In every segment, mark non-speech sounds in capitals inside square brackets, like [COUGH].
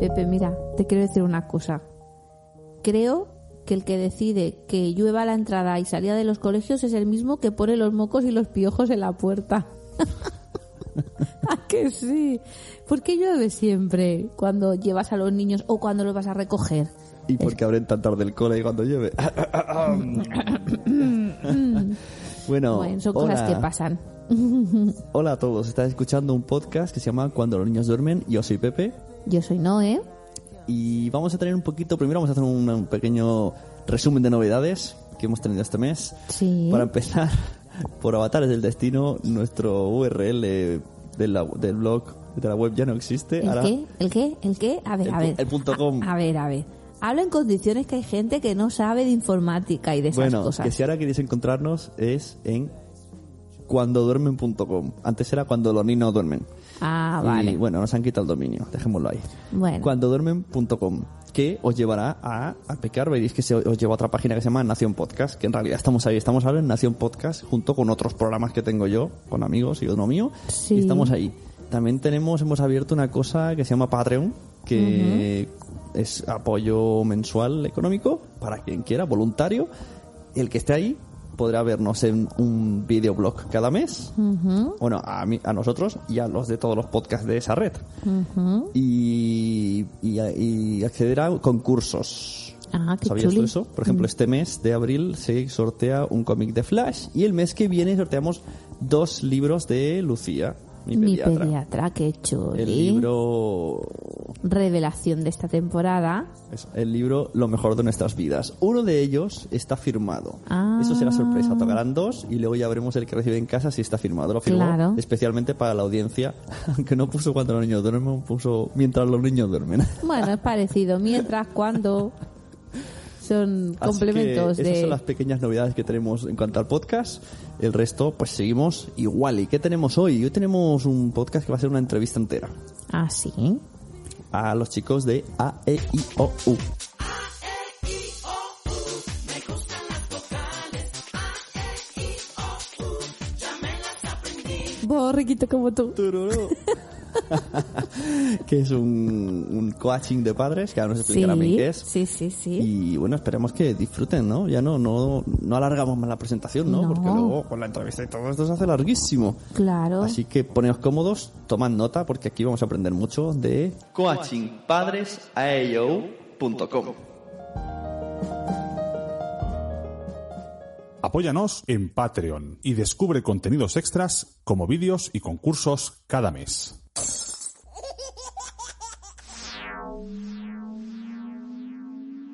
Pepe, mira, te quiero decir una cosa. Creo que el que decide que llueva la entrada y salida de los colegios es el mismo que pone los mocos y los piojos en la puerta. [LAUGHS] ¿A que sí? ¿Por qué llueve siempre cuando llevas a los niños o cuando los vas a recoger? ¿Y por qué abren tan tarde el cole cuando llueve? [LAUGHS] bueno, Bueno, son cosas que pasan. Hola a todos, estás escuchando un podcast que se llama Cuando los niños duermen. Yo soy Pepe Yo soy Noé. y vamos a tener un poquito, primero vamos a hacer un, un pequeño resumen de novedades que hemos tenido este mes. Sí. Para empezar, [LAUGHS] por Avatares del Destino, nuestro URL de la- del blog de la web ya no existe. ¿El Ahora- qué? ¿El qué? ¿El qué? A ver, El a ver. el punto com. A, a ver, a ver. Hablo en condiciones que hay gente que no sabe de informática y de esas Bueno, cosas. que si ahora queréis encontrarnos es en cuandoduermen.com. Antes era cuando los niños duermen. Ah, Y vale. bueno, nos han quitado el dominio, dejémoslo ahí. Bueno. Cuandoduermen.com, que os llevará a, a pecar, veréis que se os lleva a otra página que se llama Nación Podcast, que en realidad estamos ahí, estamos ahora en Nación Podcast junto con otros programas que tengo yo, con amigos y uno mío, Sí. y estamos ahí. También tenemos, hemos abierto una cosa que se llama Patreon, que es apoyo mensual económico para quien quiera, voluntario. El que esté ahí podrá vernos en un videoblog cada mes. Bueno, a, mí, a nosotros y a los de todos los podcasts de esa red. y, y, y acceder a concursos. Ah, qué ¿Sabías tú eso? Por ejemplo, este mes de abril se sortea un cómic de Flash y el mes que viene sorteamos dos libros de Lucía, mi Mi pediatra. pediatra, qué chuli. El libro Revelación de esta temporada. El libro Lo mejor de nuestras vidas. Uno de ellos está firmado. Ah. Eso será sorpresa. Tocarán dos y luego ya veremos el que recibe en casa si está firmado. Lo firmó Claro. especialmente para la audiencia, [LAUGHS] aunque no puso cuando los niños duermen, puso mientras los niños duermen. Bueno, es parecido. Mientras, cuando [LAUGHS] son Así complementos que esas de... son las pequeñas novedades que tenemos en cuanto al podcast. El resto, pues seguimos igual. ¿Y qué tenemos hoy? Hoy tenemos un podcast que va a ser una entrevista entera Ah, sí. a los chicos de A, E, I, O, U. Borriquito como tú. [LAUGHS] [LAUGHS] Que es un, un coaching de padres, que ahora nos explicará bien qué es. sí, sí, sí. Y bueno, esperemos que disfruten, ¿no? Ya no, no, no alargamos más la presentación, ¿no? No. Porque luego con la entrevista y todo esto se hace larguísimo. Claro. Así que poneos cómodos, tomad nota porque aquí vamos a aprender mucho de coachingpadresaeo.com. Apóyanos en Patreon y descubre contenidos extras como vídeos y concursos cada mes.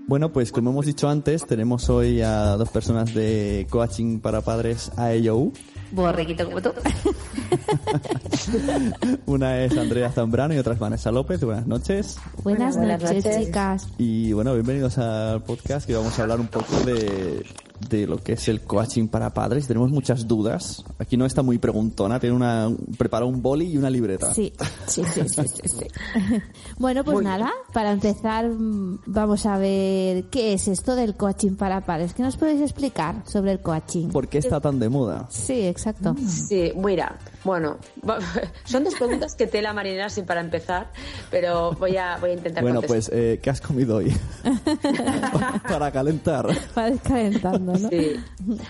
Bueno, pues como hemos dicho antes, tenemos hoy a dos personas de coaching para padres AEO. Borriquito como tú. [LAUGHS] Una es Andrea Zambrano y otra es Vanessa López. Buenas noches. Buenas, Buenas noches, noches. chicas. Y bueno, bienvenidos al podcast que vamos a hablar un poco de, de lo que es el coaching para padres. Tenemos muchas dudas. Aquí no está muy preguntona, tiene una prepara un boli y una libreta. Sí, sí, sí, sí, sí, sí. [LAUGHS] Bueno, pues nada, para empezar mm, vamos a ver qué es esto del coaching para padres. ¿Qué nos podéis explicar sobre el coaching? ¿Por qué está tan de moda? Sí, exacto. Sí, mira, bueno, [LAUGHS] son dos preguntas que tela marinera sin para empezar, pero voy a, voy a intentar Bueno, contestar. pues, eh, ¿qué has comido hoy? [LAUGHS] para calentar. Para ir Sí.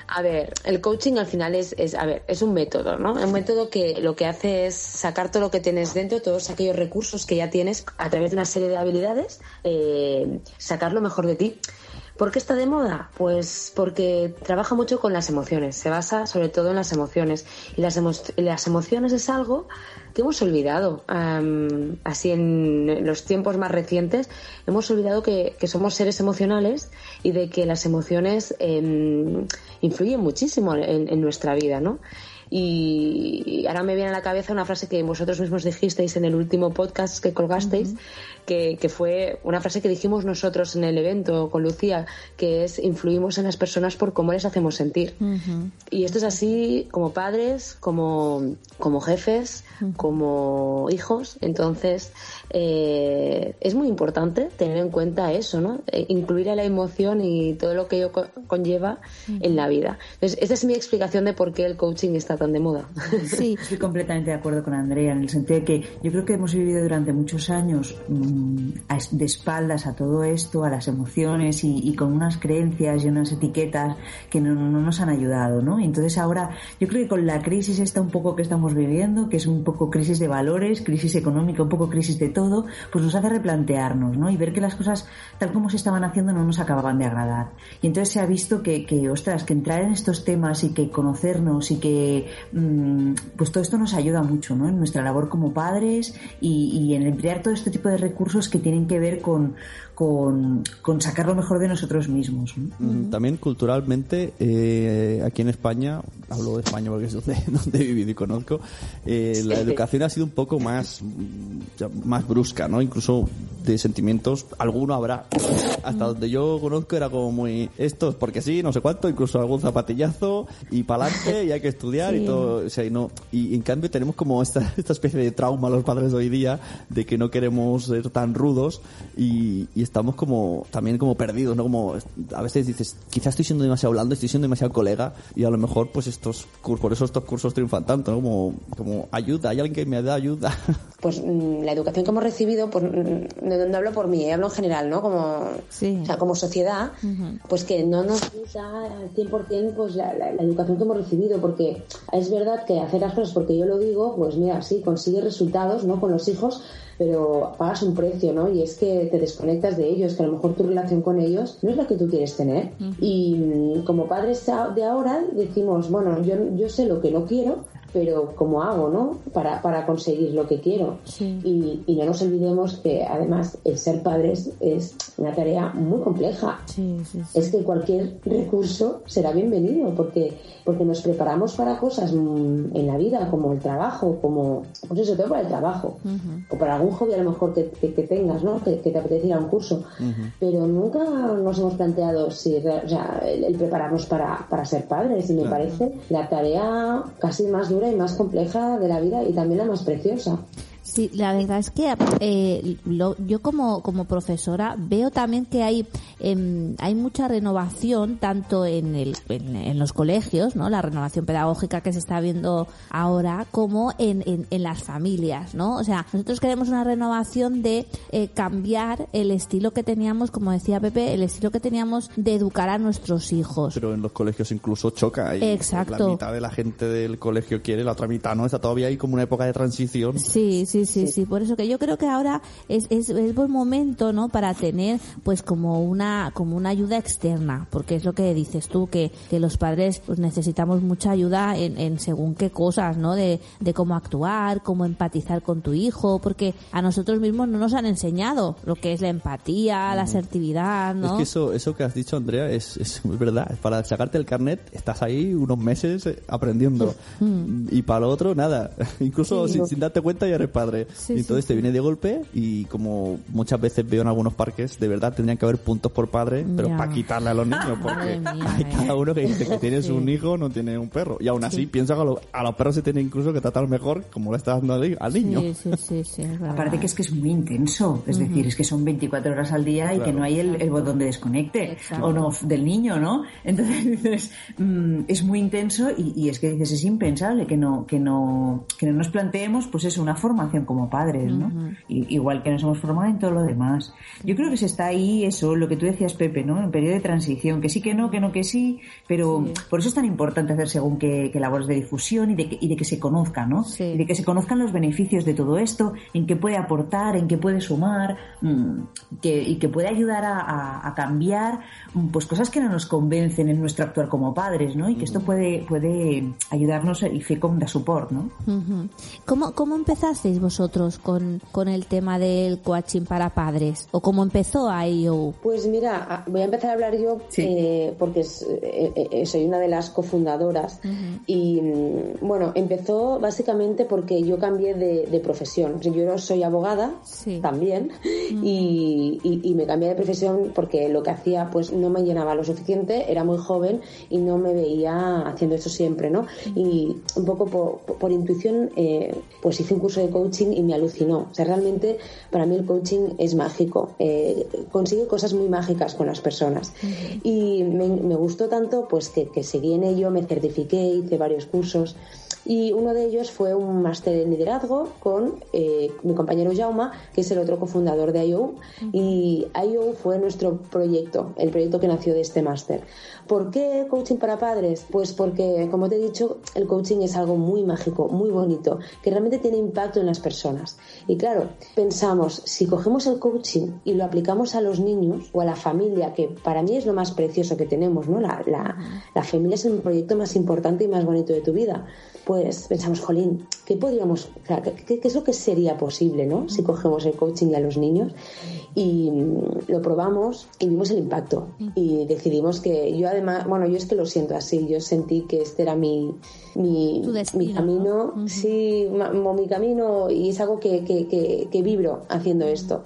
A ver, el coaching al final es, es, a ver, es un método, ¿no? Un método que lo que hace es sacar todo lo que tienes dentro, todos aquellos recursos que ya tienes a través de una serie de habilidades, eh, sacar lo mejor de ti. ¿Por qué está de moda? Pues porque trabaja mucho con las emociones, se basa sobre todo en las emociones. Y las, emo- las emociones es algo que hemos olvidado. Am, así en los tiempos más recientes, hemos olvidado que, que somos seres emocionales y de que las emociones em, influyen muchísimo en, en nuestra vida, ¿no? Y ahora me viene a la cabeza una frase que vosotros mismos dijisteis en el último podcast que colgasteis, que, que, fue una frase que dijimos nosotros en el evento con Lucía, que es influimos en las personas por cómo les hacemos sentir. Y esto es así como padres, como, como jefes, como hijos. Entonces, eh, es muy importante tener en cuenta eso, ¿no? Eh, incluir a la emoción y todo lo que ello conlleva en la vida. Entonces, esta es mi explicación de por qué el coaching está tan de moda. Sí, [LAUGHS] estoy completamente de acuerdo con Andrea en el sentido de que yo creo que hemos vivido durante muchos años mm, de espaldas a todo esto, a las emociones y, con unas creencias y unas etiquetas que no, no, nos han ayudado, ¿no? Entonces ahora yo creo que con la crisis esta un poco que estamos viviendo, que es un poco crisis de valores, crisis económica, un poco crisis de todo, pues nos hace replantearnos, ¿no? Y ver que las cosas tal como se estaban haciendo no nos acababan de agradar. Y entonces se ha visto que, que ostras, que entrar en estos temas y que conocernos y que, mm, pues todo esto nos ayuda mucho, ¿no? En nuestra labor como padres y, y en emplear todo este tipo de recursos que tienen que ver con, con, sacar lo mejor de nosotros mismos. Mm, también culturalmente, eh, aquí en España, hablo de España porque es donde, [LAUGHS] donde he vivido y conozco, eh, la educación ha sido un poco más, más brusca, ¿no? Incluso de sentimientos, alguno habrá. Hasta donde yo conozco era como muy, estos porque sí, no sé cuánto, incluso algún zapatillazo y pa'lante y hay que estudiar y todo. O sea, y, no, y en cambio tenemos como esta, [LAUGHS] esta especie de trauma los padres de hoy día de que no queremos ser tan rudos y estamos como también como perdidos, ¿no? Como a veces dices, quizás estoy siendo demasiado blando, estoy siendo demasiado colega y a lo mejor pues estos cursos, por eso estos cursos triunfan tanto, ¿no? Como, como ayuda, hay alguien que me da ayuda. [LAUGHS] Pues mm, la educación que hemos recibido, pues mm, no, hablo por mí, hablo en general, ¿no? Como, o sea, como sociedad, pues que no nos usa al 100% pues la, la, educación que hemos recibido, porque es verdad que hacer las cosas porque yo lo digo, pues mira, sí, consigue resultados, ¿no? Con los hijos, pero pagas un precio, ¿no? Y es que te desconectas de ellos, que a lo mejor tu relación con ellos no es la que tú quieres tener. Y mm, como padres de ahora decimos, bueno, yo, yo sé lo que no quiero, pero ¿cómo hago, no? Para, para conseguir lo que quiero. Y, y, no nos olvidemos que además el ser padres es una tarea muy compleja. es que cualquier recurso será bienvenido porque, porque nos preparamos para cosas mm, en la vida, como el trabajo, como, pues eso, todo para el trabajo, o para algún hobby a lo mejor que, que, tengas, ¿no? Que, te apetece ir a un curso. Pero nunca nos hemos planteado si, o sea, el, prepararnos para, para ser padres. Y me parece la tarea casi más dura y más compleja de la vida y también la más preciosa. Sí, la verdad es que eh, yo como, como profesora veo también que hay em, hay mucha renovación tanto en, el, en, los colegios, ¿no? La renovación pedagógica que se está viendo ahora como en, en, las familias, ¿no? O sea, nosotros queremos una renovación de eh, cambiar el estilo que teníamos, como decía Pepe, el estilo que teníamos de educar a nuestros hijos. Pero en los colegios incluso choca. Y Exacto. La mitad de la gente del colegio quiere, la otra mitad no. Está todavía ahí como una época de transición. Sí, sí, sí, sí, Por eso que yo creo que ahora es, es, es, buen momento, ¿no? Para tener, pues, como una, como una ayuda externa. Porque es lo que dices tú, que, que los padres, pues, necesitamos mucha ayuda en, en según qué cosas, ¿no? De, de cómo actuar, cómo empatizar con tu hijo. Porque a nosotros mismos no nos han enseñado lo que es la empatía, la asertividad, ¿no? Es que eso, eso que has dicho, Andrea, es, es verdad. Para sacarte el carnet, estás ahí unos meses eh, aprendiendo. Mm. Y para lo otro, nada. [LAUGHS] Incluso sin, sin, darte cuenta ya eres padre y entonces te viene de golpe y como muchas veces veo en algunos parques, de verdad tendrían que haber puntos por padre, pero para quitarle a los niños, [LAUGHS] porque hay cada uno que dice que tienes [LAUGHS] un hijo, no tiene un perro. Y aún así piensa que a, los perros se tiene incluso que tratar mejor como le estás dando al, niño. [LAUGHS] Aparte que es que es muy intenso, es decir, es que son 24 horas al día y que no hay el, botón de desconecte o no del niño, ¿no? Entonces dices, mm, es muy intenso y, y, es que dices, es impensable que no, que no, que no nos planteemos pues es una formación como padres, ¿no? igual que nos hemos formado en todo lo demás. Yo creo que se está ahí eso, lo que tú decías, Pepe, ¿no? En periodo de transición, que sí, que no, que no, que sí, pero por eso es tan importante hacer según qué, labores de difusión y de que, y de que se conozca, ¿no? Y de que se conozcan los beneficios de todo esto, en qué puede aportar, en qué puede sumar, mm, que, y que puede ayudar a, cambiar mm, pues cosas que no nos convencen en nuestro actuar como padres, ¿no? Y que esto puede, puede ayudarnos y fe como da support, ¿no? ¿Cómo, ¿Cómo empezasteis vosotros con, con el tema del coaching para padres? ¿O cómo empezó IO? Pues mira, voy a empezar a hablar yo eh, porque eh, eh, soy una de las cofundadoras. Y mm, bueno, empezó básicamente porque yo cambié de, profesión. Yo soy abogada también y, y, me cambié de profesión porque lo que hacía pues no me llenaba lo suficiente, era muy joven y no me veía haciendo eso siempre, ¿no? Y un poco por, por intuición pues hice un curso de coaching y me alucinó. O sea, realmente para mí el coaching es mágico. Eh, consigue cosas muy mágicas con las personas. Y me, gustó tanto pues que, que seguí en ello, me certifiqué, hice varios cursos y uno de ellos fue un máster en liderazgo con eh, mi compañero Jauma, que es el otro cofundador de IO. Y IO fue nuestro proyecto, el proyecto que nació de este máster. ¿Por qué coaching para padres? Pues porque, como te he dicho, el coaching es algo muy mágico, muy bonito, que realmente tiene impacto en las personas. Y claro, pensamos, si cogemos el coaching y lo aplicamos a los niños o a la familia, que para mí es lo más precioso que tenemos, ¿no? La, la, la familia es el proyecto más importante y más bonito de tu vida pues pensamos, jolín, ¿qué podríamos, qué, es lo que sería posible, ¿no? Si cogemos el coaching a los niños y mm, lo probamos y vimos el impacto. Y decidimos que yo además, bueno, yo es que lo siento así, yo sentí que este era mi, mi, mi camino, sí, mi camino y es algo que, que, que, vibro haciendo esto.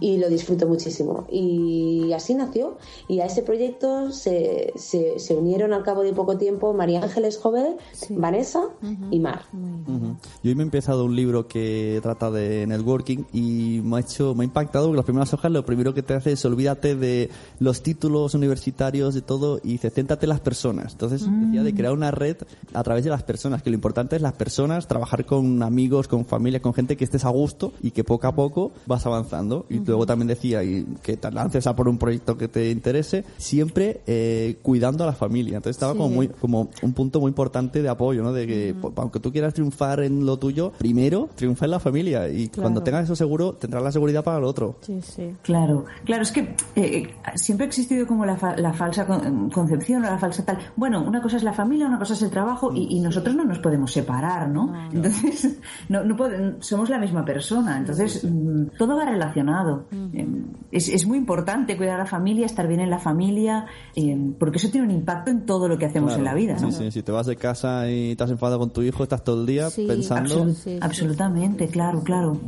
y lo disfruto muchísimo. Y así nació. Y a ese proyecto se, se, se unieron al cabo de poco tiempo María Ángeles Jové, Vanessa y Mar. Yo hoy me he empezado un libro que trata de networking y me ha hecho, me ha impactado porque las primeras hojas lo primero que te hace es olvídate de los títulos universitarios, de todo y dice, céntrate en las personas. Entonces decía de crear una red a través de las personas, que lo importante es las personas, trabajar con amigos, con familia, con gente que estés a gusto y que poco a poco vas avanzando. Y luego también decía y que te lances a por un proyecto que te interese, siempre eh, cuidando a la familia. Entonces estaba como muy, como un punto muy importante de apoyo, ¿no? De que aunque tú quieras triunfar en lo tuyo, primero triunfa en la familia y cuando tengas eso seguro tendrás la seguridad para el otro. Sí, sí. Claro, claro, es que eh, eh, siempre ha existido como la, falsa concepción o la falsa tal. Bueno, una cosa es la familia, una cosa es el trabajo y, nosotros no nos podemos separar, ¿no? Entonces, [LAUGHS] no, no somos la misma persona, entonces mm, todo va relacionado. Em, es, es, muy importante cuidar a la familia, estar bien en la familia, em, porque eso tiene un impacto en todo lo que hacemos en la vida, ¿no? Sí, sí, si te vas de casa y te has enfadado con tu hijo, estás todo el día pensando. absolutamente, claro, claro.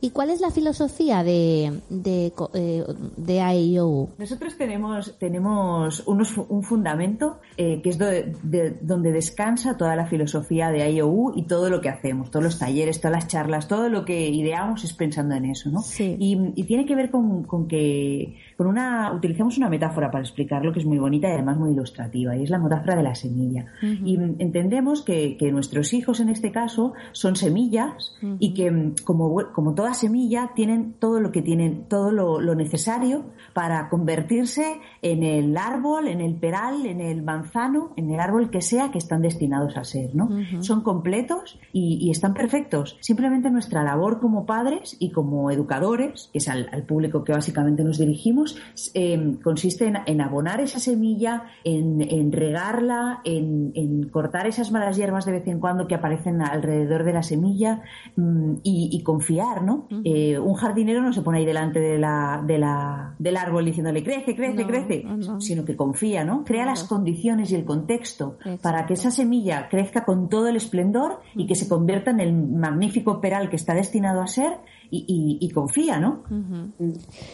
¿Y cuál es la filosofía de, de, eh, de IO? Nosotros tenemos, tenemos unos, un fundamento eh, que es de, donde descansa toda la filosofía de IOU y todo lo que hacemos, todos los talleres, todas las charlas, todo lo que ideamos es pensando en eso, ¿no? Y, y, tiene que ver con, con que una, utilizamos una metáfora para explicarlo que es muy bonita y además muy ilustrativa, y es la metáfora de la semilla. Y entendemos que, que, nuestros hijos en este caso son semillas y que como, como toda semilla tienen todo lo que tienen, todo lo, lo, necesario para convertirse en el árbol, en el peral, en el manzano, en el árbol que sea que están destinados a ser, ¿no? Son completos y, están perfectos. Simplemente nuestra labor como padres y como educadores, que es al, público que básicamente nos dirigimos, eh, consiste en, abonar esa semilla, en, regarla, en, en cortar esas malas hierbas de vez en cuando que aparecen alrededor de la semilla mm, y, confiar, ¿no? Eh, un jardinero no se pone ahí delante de la, de la, del árbol diciéndole crece, crece, crece, sino que confía, ¿no? Crea las condiciones y el contexto para que esa semilla crezca con todo el esplendor y que se convierta en el magnífico peral que está destinado a ser y, confía, ¿no?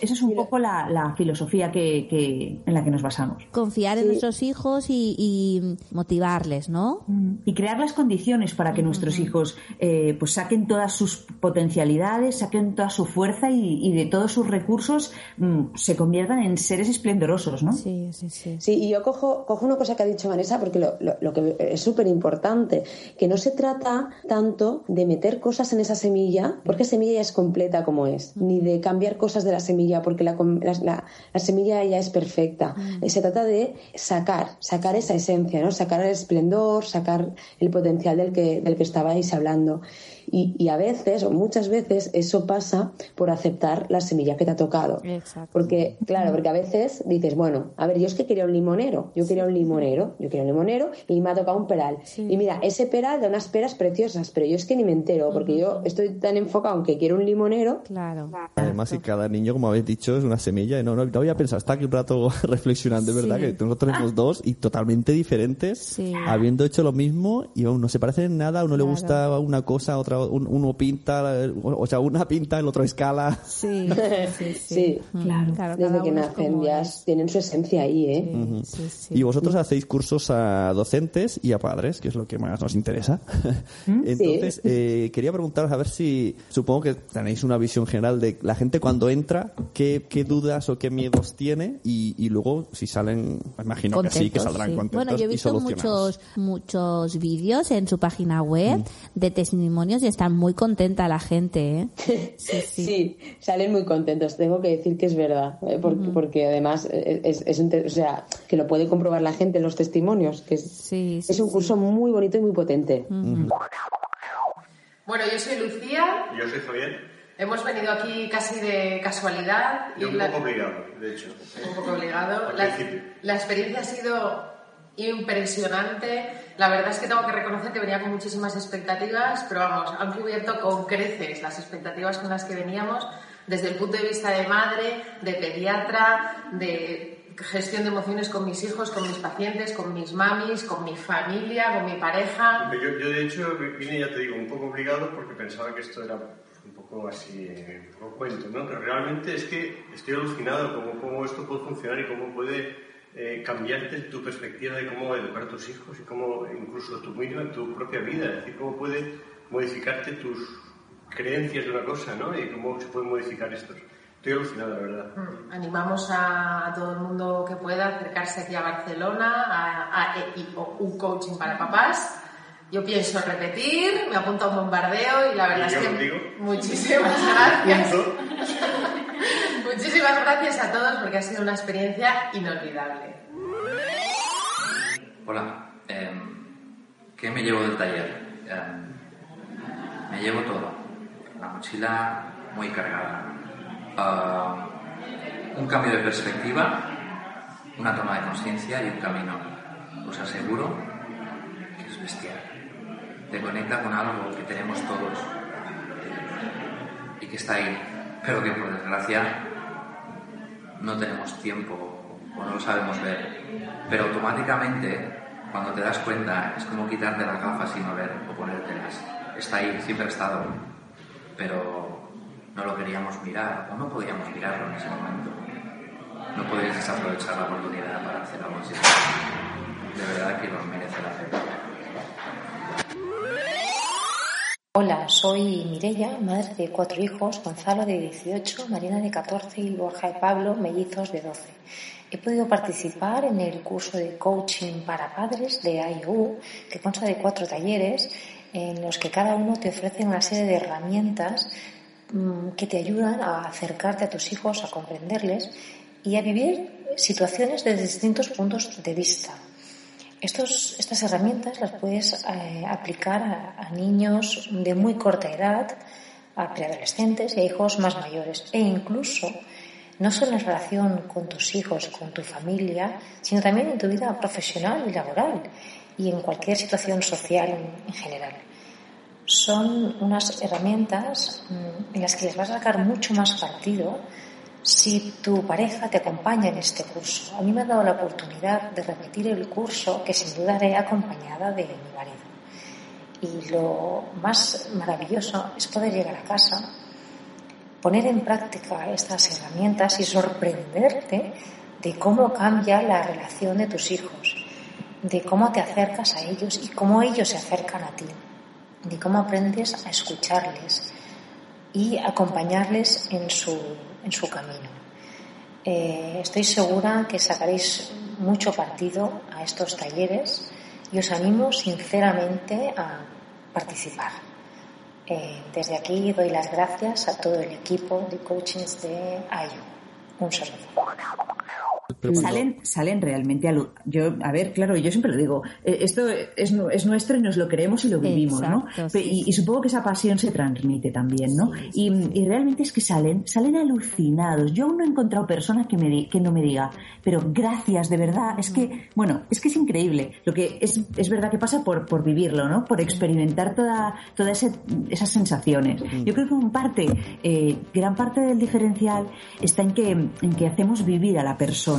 Esa es un poco la, filosofía que, en la que nos basamos. Confiar en nuestros hijos y, motivarles, ¿no? Y crear las condiciones para que nuestros hijos eh, pues saquen todas sus potencialidades, saquen toda su fuerza y, de todos sus recursos mm, se conviertan en seres esplendorosos, ¿no? Sí, sí, sí. Sí, y yo cojo, cojo una cosa que ha dicho Vanessa porque lo, lo que es súper importante, que no se trata tanto de meter cosas en esa semilla, porque semilla ya es completa como es, ni de cambiar cosas de la semilla porque la, la, semilla ya es perfecta. Se trata de sacar, sacar esa esencia, ¿no? sacar el esplendor, sacar el potencial del que, del que estabais hablando. Y, y, a veces, o muchas veces, eso pasa por aceptar la semilla que te ha tocado. Exacto. Porque, claro, porque a veces dices, bueno, a ver, yo es que quería un limonero, yo quería un limonero, yo quería un limonero y me ha tocado un peral. Y mira, ese peral da unas peras preciosas, pero yo es que ni me entero, porque yo estoy tan enfocado aunque quiero un limonero. Claro. Además, si cada niño, como habéis dicho, es una semilla, y no, no, no había pensado, está aquí un rato [LAUGHS] reflexionando, es verdad, Sí. que nosotros tenemos dos y totalmente diferentes, Sí. habiendo hecho lo mismo y aún no se parecen en nada, a uno le Claro. gusta una cosa, otra, un- uno pinta, o sea, una pinta, el otro escala. Sí, [LAUGHS] sí, sí. Sí, Mm, Claro. cada desde que nacen ya es. tienen su esencia ahí, ¿eh? Sí, sí, sí. Y vosotros hacéis cursos a docentes y a padres, que es lo que más nos interesa. [LAUGHS] Entonces, eh, quería preguntaros a ver si, supongo que tenéis una visión general de la gente cuando entra, qué, qué dudas o qué miedos tiene y, y luego si salen, me imagino que sí, que saldrán sí. contentos Bueno, yo he visto muchos muchos vídeos en su página web de testimonios y están muy contenta la gente, ¿eh? [LAUGHS] Sí, sí. Sí, salen muy contentos. Tengo que decir que es verdad, ¿eh? porque, porque además eh, es, es un te- o sea, que lo puede comprobar la gente en los testimonios, que es, Sí, sí, es un sí. curso muy bonito y muy potente. Bueno, yo soy Lucía. Yo soy Javier. Hemos venido aquí casi de casualidad. Y un la- poco obligado, de hecho. un poco obligado. La experiencia ha sido impresionante. La verdad es que tengo que reconocer que venía con muchísimas expectativas, pero vamos, han cubierto con creces las expectativas con las que veníamos, desde el punto de vista de madre, de pediatra, de gestión de emociones con mis hijos, con mis pacientes, con mis mamis, con mi familia, con mi pareja. Yo, yo, de hecho vine, ya te digo, un poco obligado porque pensaba que esto era un poco así, un poco cuento, ¿no? Pero realmente es que estoy alucinado cómo, cómo esto puede funcionar y cómo puede eh, cambiarte tu perspectiva de cómo educar a tus hijos y cómo incluso tu, misma, tu propia vida, es decir, cómo puede modificarte tus creencias de una cosa, ¿no? Y cómo se pueden modificar estos. Estoy alucinado, la verdad. Mm, Animamos a, a todo el mundo que pueda acercarse aquí a Barcelona a, a EI o un coaching para papás. Yo pienso repetir, me apunto a un bombardeo y la verdad Y es que contigo. muchísimas [LAUGHS] gracias. [LAUGHS] Muchísimas gracias a todos porque ha sido una experiencia inolvidable. Hola, em, ¿qué me llevo del taller? Em, me llevo todo. La mochila muy cargada. Ah, un cambio de perspectiva, una toma de conciencia y un camino. Os aseguro que es bestial. Te conecta con algo que tenemos todos y que está ahí, pero que por desgracia no tenemos tiempo o no lo sabemos ver. Pero automáticamente, cuando te das cuenta, es como quitarte las gafas y no ver o ponértelas. Está ahí, siempre ha estado, pero no lo queríamos mirar o no podíamos mirarlo en ese momento. No podías desaprovechar la oportunidad para hacer algo así. De verdad que nos merece la pena. Hola, soy Mirella, madre de cuatro hijos, Gonzalo de 18, Marina de 14 y Borja y Pablo, mellizos de 12. He podido participar en el curso de coaching para padres de IOU, que consta de cuatro talleres en los que cada uno te ofrece una serie de herramientas mm, que te ayudan a acercarte a tus hijos, a comprenderles y a vivir situaciones desde distintos puntos de vista. Estos, estas herramientas las puedes eh, aplicar a, niños de muy corta edad, a preadolescentes y a hijos más mayores. E incluso, no solo en relación con tus hijos, con tu familia, sino también en tu vida profesional y laboral y en cualquier situación social en, en general. Son unas herramientas mm, en las que les vas a sacar mucho más partido si tu pareja te acompaña en este curso. A mí me ha dado la oportunidad de repetir el curso que sin duda haré acompañada de mi marido. Y lo más maravilloso es poder llegar a casa, poner en práctica estas herramientas y sorprenderte de cómo cambia la relación de tus hijos, de cómo te acercas a ellos y cómo ellos se acercan a ti, de cómo aprendes a escucharles y acompañarles en su, en su camino. Eh, estoy segura que sacaréis mucho partido a estos talleres y os animo sinceramente a participar. Eh, desde aquí doy las gracias a todo el equipo de coachings de AYU. Un saludo. Salen, salen realmente a lo, yo, a ver, claro, yo siempre lo digo, eh, esto es, es, nuestro y nos lo creemos y lo vivimos, ¿no? Y, supongo que esa pasión se transmite también, ¿no? y, y, realmente es que salen, salen alucinados. Yo aún no he encontrado personas que me que no me diga, pero gracias, de verdad, es que, bueno, es que es increíble. Lo que es, es verdad que pasa por, por vivirlo, ¿no? Por experimentar toda, toda esas sensaciones. Yo creo que en parte, eh, gran parte del diferencial está en que, en que hacemos vivir a la persona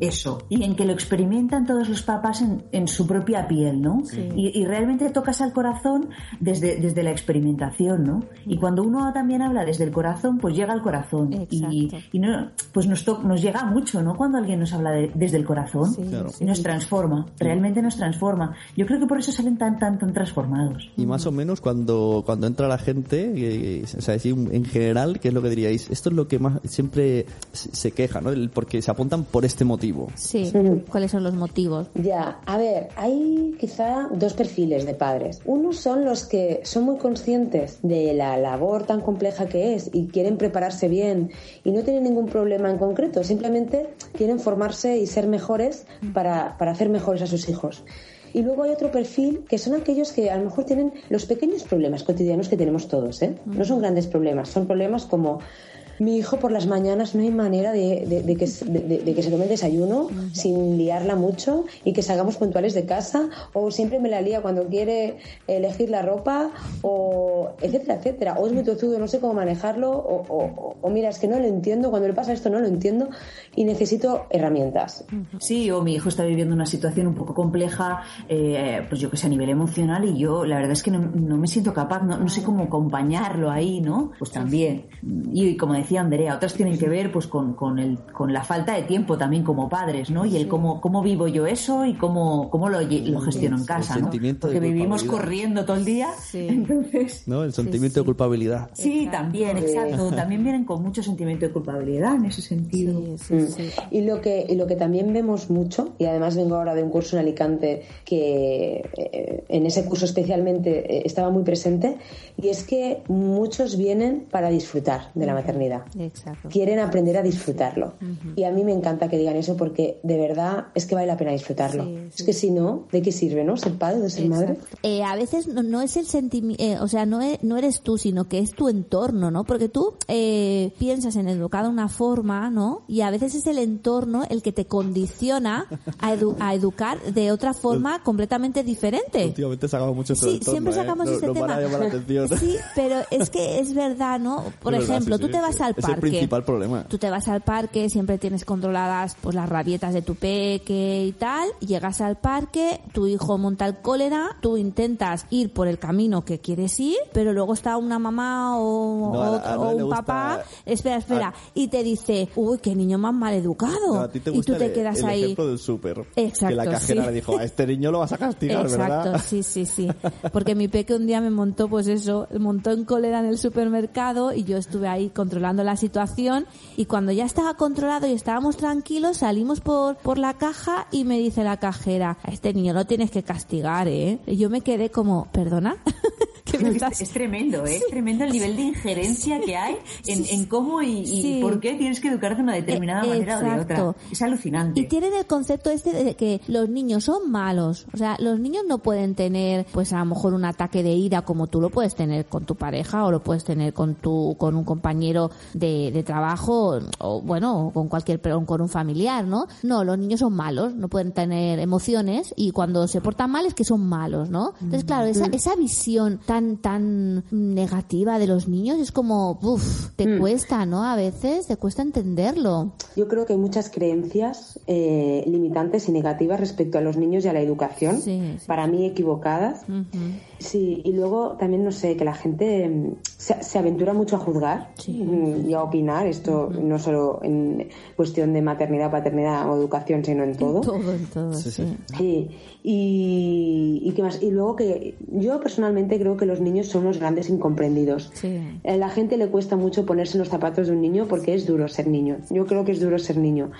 eso y en que lo experimentan todos los papás en, en su propia piel, ¿no? Y, y, realmente tocas al corazón desde, desde la experimentación, ¿no? Y cuando uno también habla desde el corazón, pues llega al corazón y, y, no, pues nos, nos llega mucho, ¿no? Cuando alguien nos habla desde el corazón y nos transforma, realmente nos transforma. Yo creo que por eso salen tan, tan, tan transformados. Y más o menos cuando, cuando entra la gente, eh, o sea, en general, ¿qué es lo que diríais? Esto es lo que más siempre se queja, ¿no? Porque se apuntan por este motivo. Sí, ¿cuáles son los motivos? Ya, a ver, hay quizá dos perfiles de padres. Unos son los que son muy conscientes de la labor tan compleja que es y quieren prepararse bien y no tienen ningún problema en concreto, simplemente quieren formarse y ser mejores para, para hacer mejores a sus hijos. Y luego hay otro perfil que son aquellos que a lo mejor tienen los pequeños problemas cotidianos que tenemos todos. ¿eh? No son grandes problemas, son problemas como mi hijo por las mañanas no hay manera de, que, se tome el desayuno sin liarla mucho y que salgamos puntuales de casa o siempre me la lía cuando quiere elegir la ropa o etcétera, etcétera. O es muy tozudo, no sé cómo manejarlo o, o, mira, es que no lo entiendo, cuando le pasa esto no lo entiendo y necesito herramientas. Sí, o mi hijo está viviendo una situación un poco compleja, eh, pues yo que sé, a nivel emocional y yo la verdad es que no, me siento capaz, no, sé cómo acompañarlo ahí, ¿no? Pues también. Y como decía, decía Anderea, otras tienen que ver pues con, con, el, con la falta de tiempo también como padres, ¿no? Y el cómo, cómo vivo yo eso y cómo, cómo lo, lo gestiono en casa, ¿no? Porque vivimos corriendo todo el día, entonces... ¿No? El sentimiento de culpabilidad. Sí, también, exacto. [LAUGHS] También vienen con mucho sentimiento de culpabilidad en ese sentido. Mm. Y lo que y lo que también vemos mucho, y además vengo ahora de un curso en Alicante que eh, en ese curso especialmente eh, estaba muy presente, y es que muchos vienen para disfrutar de la maternidad. Quieren aprender a disfrutarlo. Y a mí me encanta que digan eso porque de verdad es que vale la pena disfrutarlo. Es que si no, ¿de qué sirve, no? Ser padre, de ser madre. Eh, a veces no, es el sentimiento, eh, o sea, no, no eres tú, sino que es tu entorno, ¿no? Porque tú eh, piensas en educar de una forma, ¿no? Y a veces es el entorno el que te condiciona a, a educar de otra forma completamente diferente. Últimamente sacamos mucho Sí, siempre sacamos ese tema. Sí, pero es que es verdad, ¿no? Por ejemplo, tú te vas al parque. Es el principal problema. Tú te vas al parque, siempre tienes controladas pues las rabietas de tu peque y tal. Llegas al parque, tu hijo monta el cólera, tú intentas ir por el camino que quieres ir, pero luego está una mamá o, un papá, espera, espera, y te dice, uy, qué niño más mal educado. y tú te quedas ahí. ejemplo del súper. Exacto. Que la cajera le dijo, a este niño lo vas a castigar, Exacto, sí, sí, sí. Porque mi peque un día me montó, pues eso, montó en cólera en el supermercado y yo estuve ahí controlando la situación y cuando ya estaba controlado y estábamos tranquilos salimos por, por la caja y me dice la cajera, a este niño lo tienes que castigar, ¿eh? Y yo me quedé como, ¿perdona? [LAUGHS] Es tremendo, ¿eh? es tremendo el nivel de injerencia que hay en, cómo y, por qué tienes que educarte de una determinada manera o de otra. Es alucinante. Y tienen el concepto este de que los niños son malos. O sea, los niños no pueden tener, pues a lo mejor un ataque de ira como tú lo puedes tener con tu pareja o lo puedes tener con tu, con un compañero de, de trabajo o bueno, con cualquier, con un familiar, ¿no? No, los niños son malos, no pueden tener emociones y cuando se portan mal es que son malos, ¿no? Entonces, claro, esa, mm. esa visión tan tan, negativa de los niños es como, uff, te mm. cuesta, ¿no? A veces te cuesta entenderlo. Yo creo que hay muchas creencias eh, limitantes y negativas respecto a los niños y a la educación, para mí equivocadas. Sí, y luego también, no sé, que la gente mm, se, aventura mucho a juzgar mm, y a opinar, esto no solo en cuestión de maternidad, paternidad o educación, sino en todo. todo, en todo, sí. Y, y, más? y luego que yo personalmente creo que los niños son los grandes incomprendidos. A la gente le cuesta mucho ponerse en los zapatos de un niño porque es duro ser niño. Yo creo que es duro ser niño.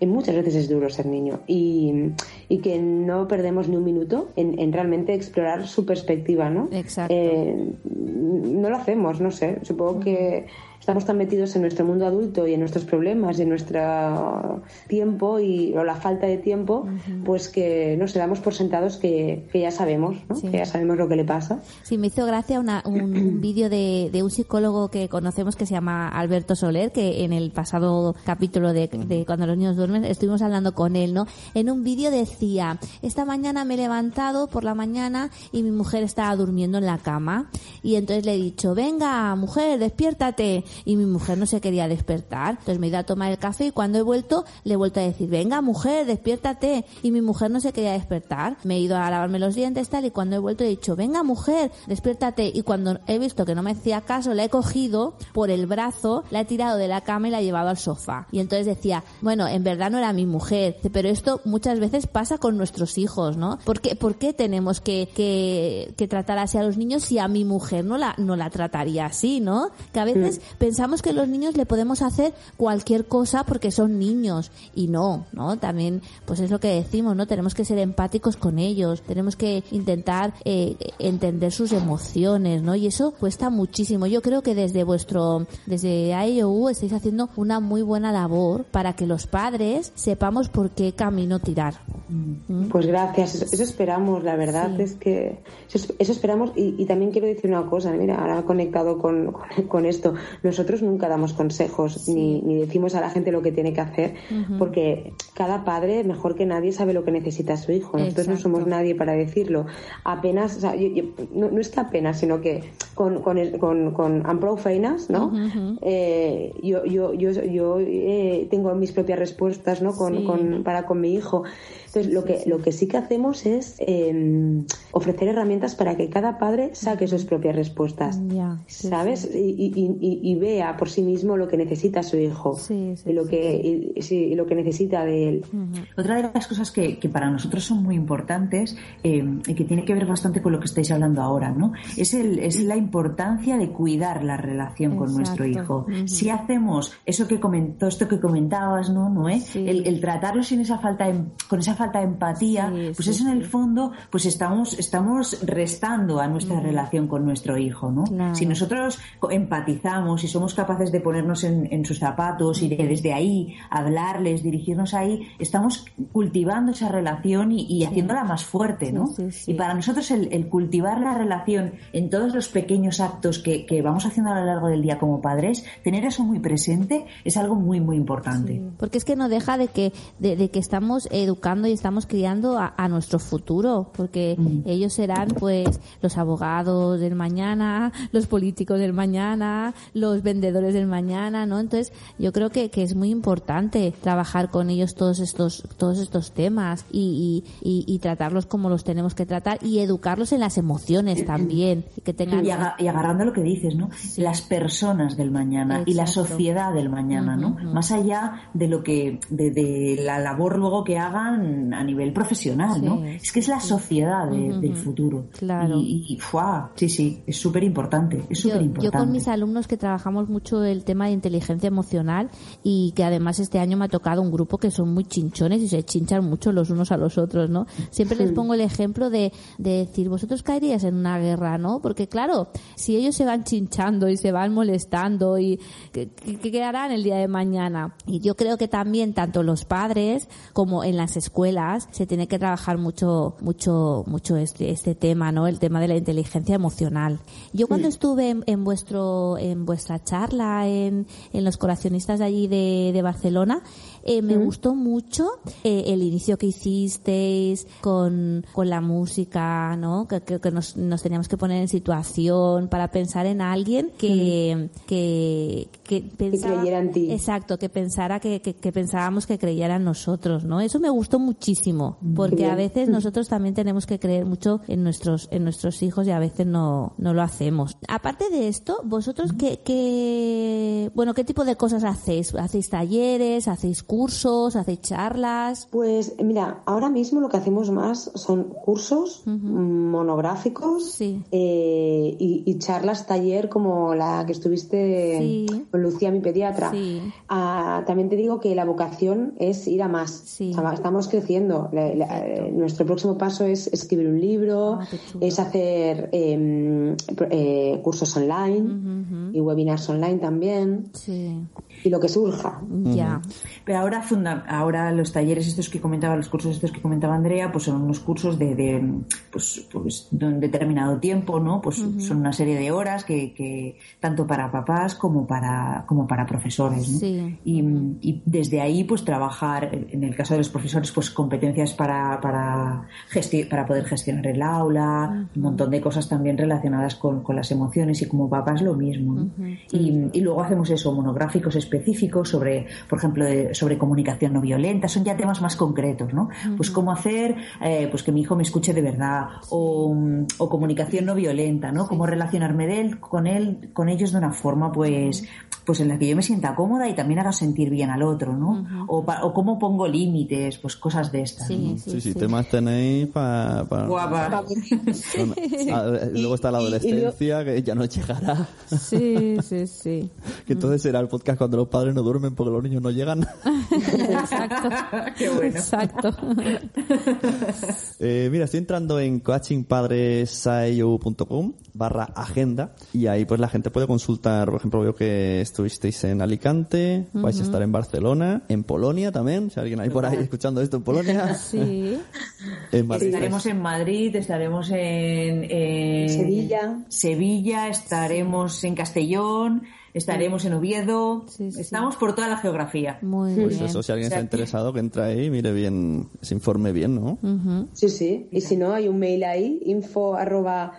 Y muchas veces es duro ser niño. Y, y que no perdemos ni un minuto en, en realmente explorar su perspectiva ¿no? Exacto. Eh, no lo hacemos, no sé. Supongo que estamos tan metidos en nuestro mundo adulto y en nuestros problemas y en nuestro tiempo y o la falta de tiempo, pues que nos damos por sentados que, que ya sabemos, ¿no? que ya sabemos lo que le pasa. Sí, me hizo gracia una, un [CLEARS THROAT] vídeo de, de, un psicólogo que conocemos que se llama Alberto Soler, que en el pasado capítulo de, de Cuando los niños duermen estuvimos hablando con él, ¿no? En un vídeo decía, esta mañana me he levantado por la mañana y mi mujer estaba durmiendo en la cama y entonces le he dicho, venga, mujer, despiértate y mi mujer no se quería despertar. Entonces me he ido a tomar el café y cuando he vuelto le he vuelto a decir, venga mujer, despiértate. Y mi mujer no se quería despertar. Me he ido a lavarme los dientes tal y cuando he vuelto he dicho, venga mujer, despiértate. Y cuando he visto que no me hacía caso, la he cogido por el brazo, la he tirado de la cama y la he llevado al sofá. Y entonces decía, bueno, en verdad no era mi mujer, pero esto muchas veces pasa con nuestros hijos, ¿no? ¿Por qué, por qué tenemos que, que, que tratar así a los niños si a mi mujer no la, no la trataría así, ¿no? Que a veces pensamos que los niños le podemos hacer cualquier cosa porque son niños y no, ¿no? También, pues es lo que decimos, ¿no? Tenemos que ser empáticos con ellos, tenemos que intentar eh, entender sus emociones, ¿no? Y eso cuesta muchísimo. Yo creo que desde vuestro, desde AIOU estáis haciendo una muy buena labor para que los padres sepamos por qué camino tirar. ¿Mm? Pues gracias, eso, eso, esperamos, la verdad sí. es que eso, eso esperamos y, y, también quiero decir una cosa, mira, ahora conectado con, con, [LAUGHS] con esto, nosotros nunca damos consejos sí. ni, ni, decimos a la gente lo que tiene que hacer uh -huh. porque cada padre, mejor que nadie, sabe lo que necesita su hijo, nosotros Exacto. no somos nadie para decirlo, apenas, o sea, yo, yo, no, no, es que apenas, sino que con, con, el, con, con Ampro Feinas, ¿no? Uh -huh. eh, yo yo, yo, yo eh, tengo mis propias respuestas, ¿no? Con, sí. con, para con mi hijo. Entonces, lo que, lo que sí que hacemos es eh, ofrecer herramientas para que cada padre saque sus propias respuestas, yeah, sí, ¿sabes? Sí. Y, y, y, y, vea por sí mismo lo que necesita su hijo y lo que y, lo que necesita de él. Uh -huh. Otra de las cosas que, que, para nosotros son muy importantes eh, y que tiene que ver bastante con lo que estáis hablando ahora, ¿no? Es, el, es la importancia de cuidar la relación Exacto. con nuestro hijo. Uh -huh. Si hacemos eso que comentó, esto que comentabas, ¿no, Noé? Sí. El, el, tratarlo sin esa falta de, con esa falta de empatía, sí, pues sí, eso en el fondo, pues estamos, estamos restando a nuestra mm. relación con nuestro hijo, ¿no? Claro. Si nosotros empatizamos y somos capaces de ponernos en, en, sus zapatos y de desde ahí hablarles, dirigirnos ahí, estamos cultivando esa relación y, y haciéndola más fuerte, ¿no? Y para nosotros el, el, cultivar la relación en todos los pequeños actos que, que, vamos haciendo a lo largo del día como padres, tener eso muy presente es algo muy, muy importante. Porque es que no deja de que, de, de que estamos educando y estamos criando a, a nuestro futuro, porque mm. ellos serán pues los abogados del mañana, los políticos del mañana, los vendedores del mañana, ¿no? Entonces, yo creo que, que es muy importante trabajar con ellos todos estos, todos estos temas y, y, y, tratarlos como los tenemos que tratar y educarlos en las emociones también. Que tengan... y, y, agarrando lo que dices, ¿no? Sí. Las personas del mañana Exacto. y la sociedad del mañana, ¿no? Uh -huh. Más allá de lo que, de, de, la labor luego que hagan a nivel profesional, sí, ¿no? Es que es la sociedad de, uh -huh. del futuro. Claro. Y, y ¡fua! sí, sí, es súper importante, es súper importante. Yo con mis alumnos que trabajamos mucho el tema de inteligencia emocional y que además este año me ha tocado un grupo que son muy chinchones y se chinchan mucho los unos a los otros, ¿no? Siempre sí. les pongo el ejemplo de, de decir, vosotros caerías en una guerra, ¿no? Porque claro, si ellos se van chinchando y se van molestando y ¿qué, qué harán el día de mañana? Y yo creo que también tanto los padres como en las escuelas se tiene que trabajar mucho, mucho, mucho este, este tema, ¿no? El tema de la inteligencia emocional. Yo cuando sí. estuve en, en, vuestro, en vuestra charla en, en los corazonistas de allí de, de Barcelona, eh, me mm. gustó mucho eh, el inicio que hicisteis con, con la música, ¿no? Que, que, que nos, nos, teníamos que poner en situación para pensar en alguien que, mm. que, que, pensaba, creyera en ti. Exacto, que pensara que, que, que, pensábamos que creyera en nosotros, ¿no? Eso me gustó muchísimo, porque a veces nosotros también tenemos que creer mucho en nuestros, en nuestros hijos y a veces no, no lo hacemos. Aparte de esto, vosotros qué, qué, bueno, qué tipo de cosas hacéis? ¿Hacéis talleres? ¿Hacéis cursos, hacéis charlas? Pues mira, ahora mismo lo que hacemos más son cursos monográficos eh, y, y charlas taller como la que estuviste Sí. con Lucía, mi pediatra. Sí. Ah, también te digo que la vocación es ir a más. O sea, estamos creciendo. La- la- eh, nuestro próximo paso es escribir un libro, Ah, es hacer eh, pro- eh, cursos online y webinars online también. Sí. Y lo que surja. Ya. Pero ahora, funda- ahora los talleres estos que comentaba, los cursos estos que comentaba Andrea, pues son unos cursos de, de, pues, pues, de un determinado tiempo, ¿no? Pues son una serie de horas que, que tanto para papás como para, como para profesores, ¿no? Sí. Y, y desde ahí, pues trabajar, en el caso de los profesores, pues competencias para, para, gesti- para poder gestionar el aula, un montón de cosas también relacionadas con, con las emociones y como papás lo mismo. ¿no? y, y luego hacemos eso, monográficos específicos sobre, por ejemplo, de- sobre comunicación no violenta, son ya temas más concretos, ¿no? Pues cómo hacer eh, pues que mi hijo me escuche de verdad, o, o comunicación no violenta, ¿no? Cómo relacionarme de él, con él, con ellos de una forma, pues, pues en la que yo me sienta cómoda y también haga sentir bien al otro, ¿no? o, pa- o cómo pongo límites, pues cosas de estas. ¿no? Sí, sí, temas tenéis para... Guapa. [LAUGHS] luego está la adolescencia, que ya no llegará. Sí, sí, sí. [LAUGHS] Que entonces será el podcast cuando los padres no duermen porque los niños no llegan. [LAUGHS] Exacto. [LAUGHS] Qué bueno. Exacto. Eh, mira, estoy entrando en coachingpadresayo.com barra agenda y ahí pues la gente puede consultar, por ejemplo, veo que estuvisteis en Alicante, vais a estar en Barcelona, en Polonia también, si alguien hay por ahí escuchando esto en Polonia. [LAUGHS] Sí. En Madrid. Estaremos en Madrid, estaremos en, en Sevilla. Sevilla, estaremos en Castellón, estaremos en Oviedo. Estamos por toda la geografía. Muy Pues eso, si alguien O sea, está interesado, que entre ahí, mire bien, se informe bien, ¿no? Sí, sí. Y si no, hay un mail ahí, info arroba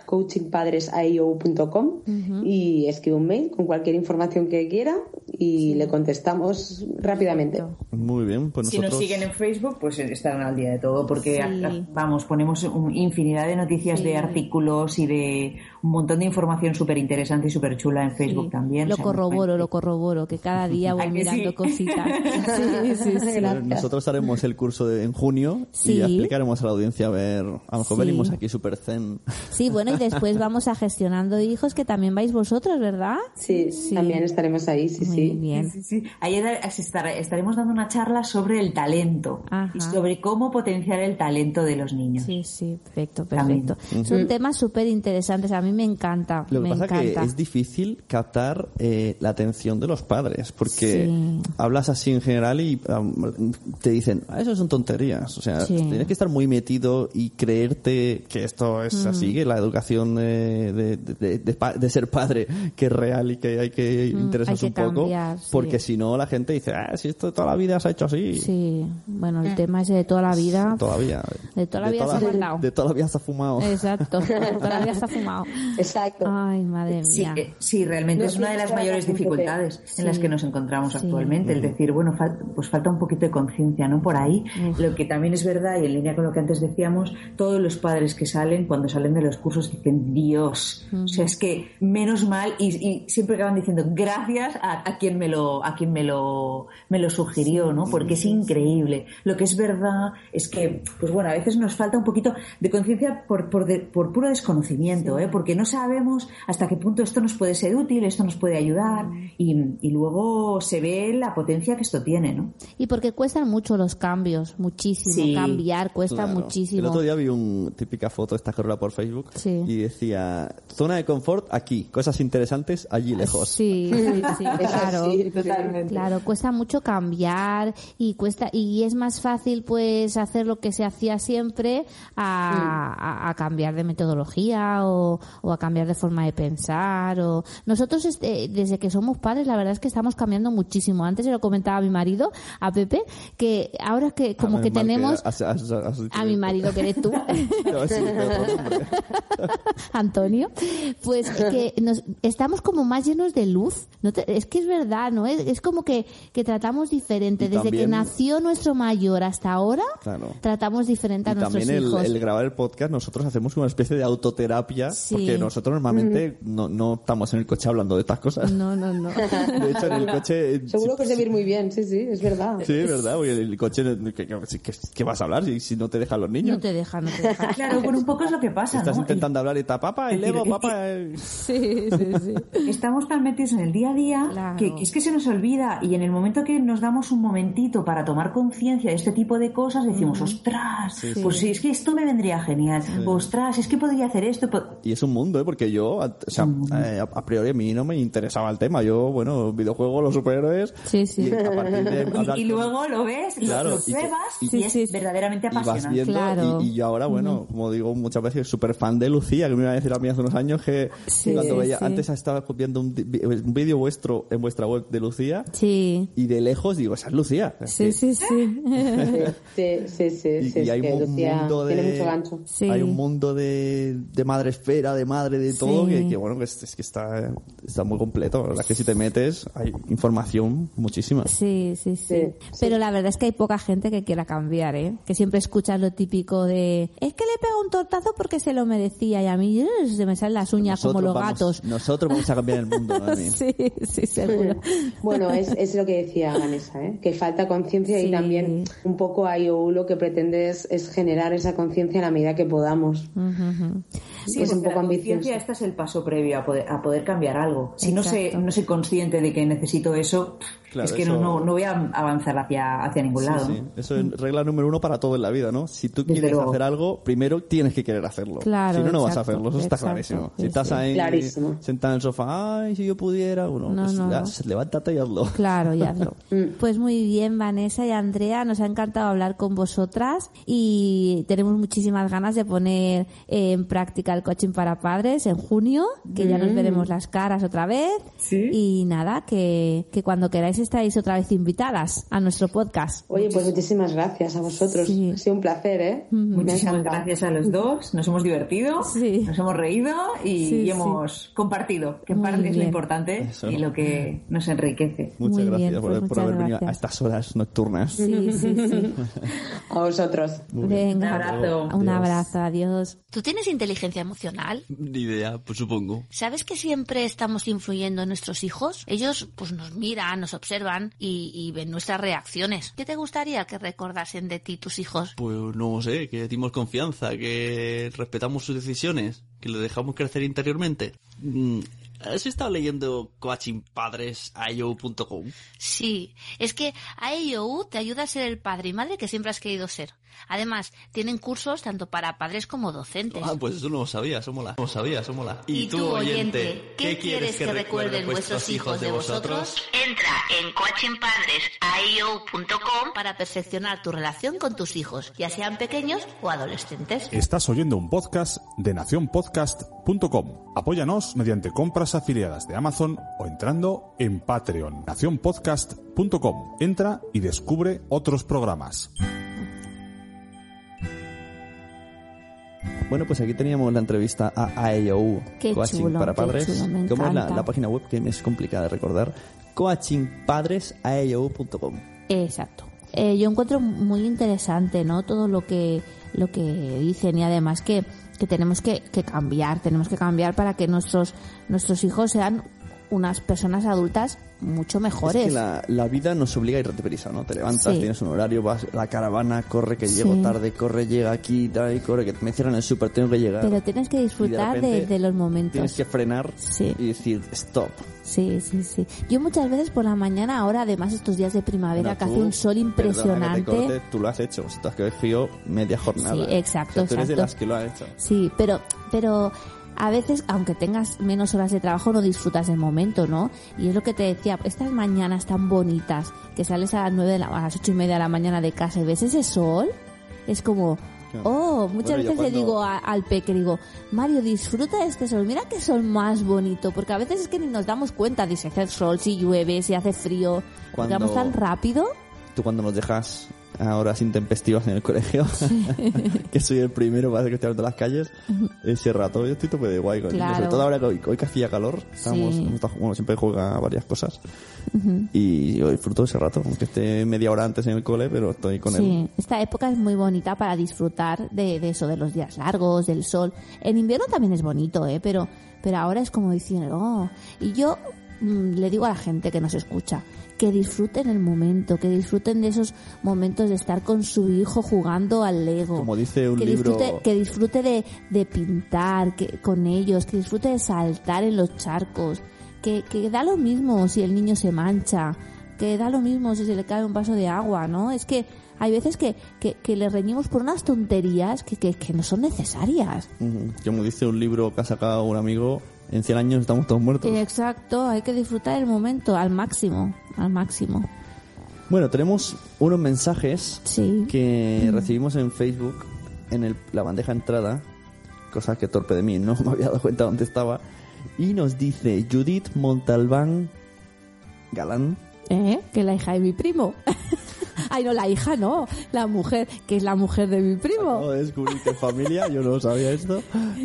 y escribe un mail con cualquier información que quiera y le contestamos rápidamente. Muy bien, pues Si nos siguen en Facebook, pues estarán al día de todo, porque Sí. vamos, ponemos un- infinidad de noticias, Sí. de artículos y de un montón de información súper interesante y súper chula en Facebook también. Lo O sea, corroboro, lo corroboro, que cada día voy [LAUGHS] ¿A que mirando sí? cositas. [LAUGHS] Sí, sí, sí. Nosotros haremos el curso de- en junio Sí. y explicaremos a la audiencia a ver, a lo mejor Sí. venimos aquí súper zen. Sí, bueno, y después [LAUGHS] vamos a gestionando hijos, que también vais vosotros, ¿verdad? Sí, también estaremos ahí, sí, Muy sí. bien. Sí, sí. Ahí estaremos dando una charla sobre el talento y sobre cómo potenciar el talento de los niños. Sí, sí, perfecto, También. perfecto. Son temas súper interesantes, a mí me encanta, Lo que me pasa encanta. que es difícil captar eh, la atención de los padres, porque Sí. hablas así en general y um, te dicen, ah, eso son tonterías. O sea, Sí. tienes que estar muy metido y creerte que esto es Mm. así, que la educación de, de, de- de pa- de ser padre, que es real y que hay que Mm, interesarse hay que un poco, sí. porque si no la gente dice, ah, si esto toda la vida se ha hecho así. Sí, bueno, el tema ese de toda la vida. Todavía. De toda la vida se ha de toda la vida se ha fumado. Exacto, de toda la vida se ha [LAUGHS] fumado. Exacto. Ay, madre Sí, mía. eh, sí, realmente No es una de las mayores dificultades en las Sí. que nos encontramos Sí. actualmente. El decir, bueno, fal- pues falta un poquito de conciencia, ¿no? Por ahí. Lo que también es verdad, y en línea con lo que antes decíamos, todos los padres que salen, cuando salen de los cursos, dicen, Dios, o sea, es que menos mal, y, y siempre acaban diciendo, gracias a, a quien me lo, a quien me lo, me lo sugirió, ¿no? Porque es increíble. Lo que es verdad es que, pues bueno, a veces nos falta un poquito de conciencia por, por, de- por puro desconocimiento, ¿eh? Porque no sabemos hasta qué punto esto nos puede ser útil, esto nos puede ayudar, y, y luego se ve la potencia que esto tiene, ¿no? Y porque cuestan mucho los cambios, muchísimo. Sí. Cambiar cuesta Claro. muchísimo. El otro día vi una típica foto, esta que rueda por Facebook, Sí. y decía, zona de confort aquí, cosas interesantes allí lejos. Sí, [LAUGHS] sí, sí, Eso claro. sí, totalmente. Claro, cuesta mucho cambiar y cuesta y es más fácil pues hacer lo que se hacía siempre a, a- a cambiar de metodología o, o a cambiar de forma de pensar o nosotros este, desde que somos padres la verdad es que estamos cambiando muchísimo. Antes se lo comentaba a mi marido, a Pepe, que ahora que como Ah, que menos mal tenemos has- has- has dicho a mi marido que eres tú. [LAUGHS] No, sí. [LAUGHS] Antonio, pues que nos, estamos como más llenos de luz. ¿No te- es que es verdad ¿no? Es, es como que, que tratamos diferente. Y Desde que nació nuestro mayor hasta ahora, Claro. tratamos diferente a Y nuestros también el, hijos. el grabar el podcast, nosotros hacemos una especie de autoterapia, Sí. Porque nosotros normalmente no, no estamos en el coche hablando de estas cosas. No, no, no. [LAUGHS] De hecho, en el coche... eh, [LAUGHS] Seguro que os debe ir muy bien, sí, sí, es verdad. Sí, es verdad, porque el coche, ¿qué, qué- qué- qué vas a hablar si, si no te dejan los niños? No te deja, no te deja. [LAUGHS] Claro, bueno, un poco es lo que pasa, Estás ¿no? intentando hablar y está, papá, el es papá... eh". Sí, sí, sí. Estamos tan metidos en el día a día Claro. que, que es que se nos olvida y en el momento que nos damos un momentito para tomar conciencia de este tipo de cosas decimos, ostras, pues sí, es que esto me vendría genial, ostras, es que podría hacer esto. Y es un mundo, ¿eh? Porque yo, a- o sea, eh, a, priori a mí no me interesaba el tema. Yo, bueno, videojuegos, los superhéroes... Sí, sí. Y a partir de [LAUGHS] Y, y luego lo ves, lo- Claro, lo, y pruebas y- y, Sí, es sí, sí. verdaderamente y vas apasionante. viendo Claro. y, y yo ahora bueno como digo muchas veces súper fan de Lucía que me iba a decir a mí hace unos años que Sí, cuando veía sí. antes estaba viendo un, un vídeo vuestro en vuestra web de Lucía Sí. y de lejos digo esa es Lucía Sí, sí, sí. [LAUGHS] Sí, sí, sí, y, y hay un mundo tiene de mucho gancho. Sí. hay un mundo de, de madre esfera de madre de todo Sí. que, que, bueno que es, es que está está muy completo la verdad es que si te metes hay información muchísima Sí, sí, sí, Sí, Pero la verdad es que hay poca gente que quiera cambiar, ¿eh? Que siempre escuchas lo típico de es que le pega un tortazo porque se lo merecía y a mí eh, se me salen las uñas como los vamos, gatos. nosotros vamos a cambiar el mundo. [LAUGHS] Sí, sí, seguro. Bueno, es, es lo que decía Vanessa, ¿eh? que falta conciencia Sí. y también un poco IOU lo que pretende es, es generar esa conciencia a la medida que podamos. Sí, Pues un poco la conciencia, ambicioso. este es el paso previo a poder, a poder cambiar algo. Si no, Exacto. no soy consciente de que necesito eso, Claro, es que eso- no, no, no voy a avanzar hacia, hacia ningún Sí, lado. sí. Eso es regla número uno para todo en la vida, ¿no? Si tú Desde quieres luego. hacer algo, primero tienes que querer hacerlo. Claro, si no, no vas a hacerlo. Eso está exacto. clarísimo. Sí, si estás ahí Clarísimo. sentado en el sofá, ay, si yo pudiera, bueno, No, pues no. ya, levántate y hazlo. Claro, ya hazlo. [LAUGHS] Pues muy bien, Vanessa y Andrea, nos ha encantado hablar con vosotras y tenemos muchísimas ganas de poner en práctica el coaching para padres en junio, que ya nos veremos las caras otra vez. Sí. Y nada, que, que cuando queráis estáis otra vez invitadas a nuestro podcast. Oye, pues muchísimas gracias a vosotros. Sí. Ha sido un placer, ¿eh? Muchísimas gracias a los dos, nos hemos divertido, Sí. nos hemos reído y, Sí, y sí. hemos compartido, que en parte es lo importante Eso. y lo que nos enriquece. Muchas Muy gracias bien, por, pues por muchas haber venido a gracias. estas horas nocturnas. Sí, sí, sí. [LAUGHS] A vosotros. Venga, Un abrazo. Un abrazo, adiós. ¿Tú tienes inteligencia emocional? Ni idea, pues supongo. ¿Sabes que siempre estamos influyendo en nuestros hijos? Ellos pues nos miran, nos observan y, y ven nuestras reacciones. ¿Qué te gustaría que recordasen de ti tus hijos? Pues no sé, que dimos confianza, que respetamos sus decisiones, que le dejamos crecer interiormente. Mm, ¿Has estado leyendo coachingpadres.io.com? Sí, es que AEOU te ayuda a ser el padre y madre que siempre has querido ser. Además, tienen cursos tanto para padres como docentes. Ah, pues eso no lo sabía, eso mola. No lo sabía, eso mola. ¿Y tú, oyente, qué quieres que recuerden vuestros hijos de vosotros? Entra en coachingpadres.io.com para perfeccionar tu relación con tus hijos, ya sean pequeños o adolescentes. Estás oyendo un podcast de nacionpodcast.com. Apóyanos mediante compras afiliadas de Amazon o entrando en Patreon. nacionpodcast.com. Entra y descubre otros programas. Bueno, pues aquí teníamos la entrevista a AEOU, Coaching chulo, para Padres. chulo, me ¿Cómo es la, la página web que me es complicada de recordar? coachingpadresaeou.com. Exacto. Eh, yo encuentro muy interesante, ¿no? Todo lo que lo que dicen y además que, que tenemos que, que cambiar, tenemos que cambiar para que nuestros nuestros hijos sean unas personas adultas mucho mejores. Es que la, la vida nos obliga a ir deprisa, ¿no? Te levantas, Sí. tienes un horario, vas a la caravana, corre que Sí. llego tarde, corre, llega aquí, tal, y corre que me cierran el súper, tengo que llegar. Pero tienes que disfrutar de, repente de los momentos. Tienes que frenar Sí. y decir, stop. Sí, sí, sí. Yo muchas veces por la mañana, ahora además estos días de primavera Bueno, que tú, hace un sol perdona que te impresionante. corte, tú lo has hecho. Si te has quedado frío media jornada. Sí, exacto, O sea, tú eres de exacto. las que lo ha hecho. Sí, pero, pero a veces, aunque tengas menos horas de trabajo, no disfrutas del momento, ¿no? Y es lo que te decía, estas mañanas tan bonitas, que sales a las nueve de la, a las ocho y media de la mañana de casa y ves ese sol, es como, oh, muchas Bueno, veces le digo a- al peque, digo, Mario, disfruta de este sol, mira qué sol más bonito, porque a veces es que ni nos damos cuenta de si hace sol, si llueve, si hace frío, porque Cuando- vamos tan rápido. Tú cuando nos dejas a horas intempestivas en el colegio, [LAUGHS] que soy el primero para que estoy hablando las calles, ese rato. Yo estoy tope de guay. Claro. Sobre todo ahora que hoy, hoy que hacía calor, estábamos, Sí. bueno, siempre juega varias cosas. Ujú. Y yo disfruto ese rato, aunque esté media hora antes en el cole, pero estoy con él. Sí, esta época es muy bonita para disfrutar de, de eso, de los días largos, del sol. En invierno también es bonito, ¿eh? Pero, pero ahora es como diciendo, oh. Y yo mm, le digo a la gente que nos escucha, que disfruten el momento, que disfruten de esos momentos de estar con su hijo jugando al Lego. Como dice un que libro- disfrute, que disfrute de, de pintar que, con ellos, que disfrute de saltar en los charcos, que, que da lo mismo si el niño se mancha, que da lo mismo si se le cae un vaso de agua, ¿no? Es que hay veces que, que, que le reñimos por unas tonterías que, que, que no son necesarias. Como dice un libro que ha sacado un amigo, en 100 años estamos todos muertos. Exacto, hay que disfrutar el momento al máximo, al máximo. Bueno, tenemos unos mensajes Sí. que recibimos en Facebook en el- la bandeja entrada, cosa que torpe de mí, no [LAUGHS] me había dado cuenta dónde estaba, y nos dice Judith Montalbán Galán. ¿Eh? Que la hija de mi primo. [LAUGHS] Ay, no, la hija no, la mujer, que es la mujer de mi primo. Acabo de descubrir que familia, yo no sabía esto.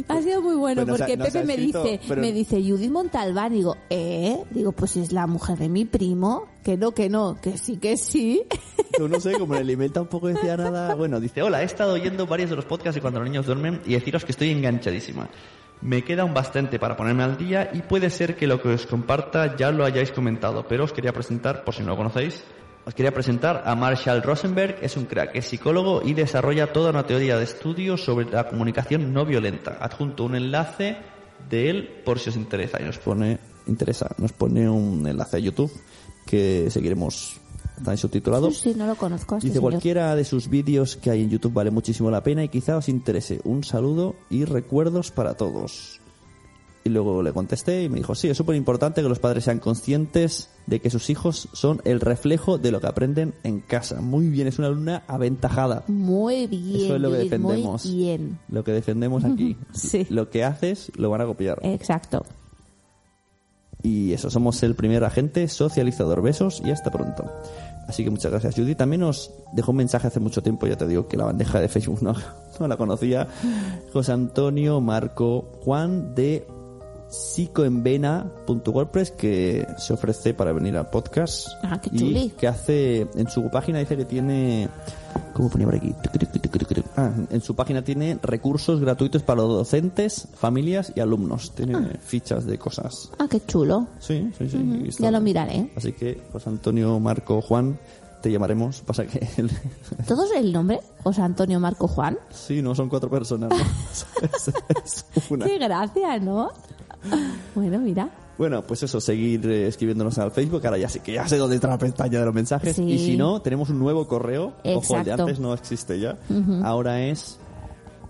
Ha sido muy bueno porque Pepe me escrito, dice, pero- me dice Judith Montalbán, digo, ¿eh? Digo, pues es la mujer de mi primo, que no, que no, que sí, que sí. Yo no sé, como en el email tampoco decía nada. Bueno, dice, hola, he estado oyendo varios de los podcasts y cuando los niños duermen y deciros que estoy enganchadísima. Me queda un bastante para ponerme al día y puede ser que lo que os comparta ya lo hayáis comentado, pero os quería presentar, por si no lo conocéis, os quería presentar a Marshall Rosenberg, es un crack, es psicólogo y desarrolla toda una teoría de estudio sobre la comunicación no violenta. Adjunto un enlace de él por si os interesa. Y nos pone, interesa, nos pone un enlace a YouTube que seguiremos, está ahí subtitulado. Sí, no lo conozco. este Dice señor. cualquiera de sus vídeos que hay en YouTube vale muchísimo la pena y quizá os interese. Un saludo y recuerdos para todos. Y luego le contesté y me dijo, sí, es súper importante que los padres sean conscientes de que sus hijos son el reflejo de lo que aprenden en casa. Muy bien, es una alumna aventajada. Muy bien, Eso es lo que defendemos. muy bien. Lo que defendemos aquí. [LAUGHS] Sí. Lo que haces lo van a copiar. Exacto. Y eso, somos el primer agente socializador. Besos y hasta pronto. Así que muchas gracias, Judy. También nos dejó un mensaje hace mucho tiempo, ya te digo que la bandeja de Facebook [LAUGHS] no, no la conocía. José Antonio Marco Juan de psicoenvena.wordpress que se ofrece para venir al podcast. Ah, qué y chuli. que hace, en su página dice que tiene, ¿cómo ponía por aquí? Ah, en su página tiene recursos gratuitos para los docentes, familias y alumnos. Tiene fichas de cosas. Ah, qué chulo. Sí, sí, sí. Y Ya lo miraré. Así que, José Antonio, Marco, Juan, te llamaremos. Pasa que el- [LAUGHS] ¿Todos el nombre? José Antonio Marco Juan. sí, no son cuatro personas. ¿no? [LAUGHS] [LAUGHS] Es- es una. Qué gracia, ¿no? [LAUGHS] Bueno, mira. Bueno, pues eso, seguir eh, escribiéndonos al Facebook. Ahora ya sé que ya sé dónde está la pestaña de los mensajes. Sí. Y si no, tenemos un nuevo correo. Ojo, el de antes no existe ya. Ahora es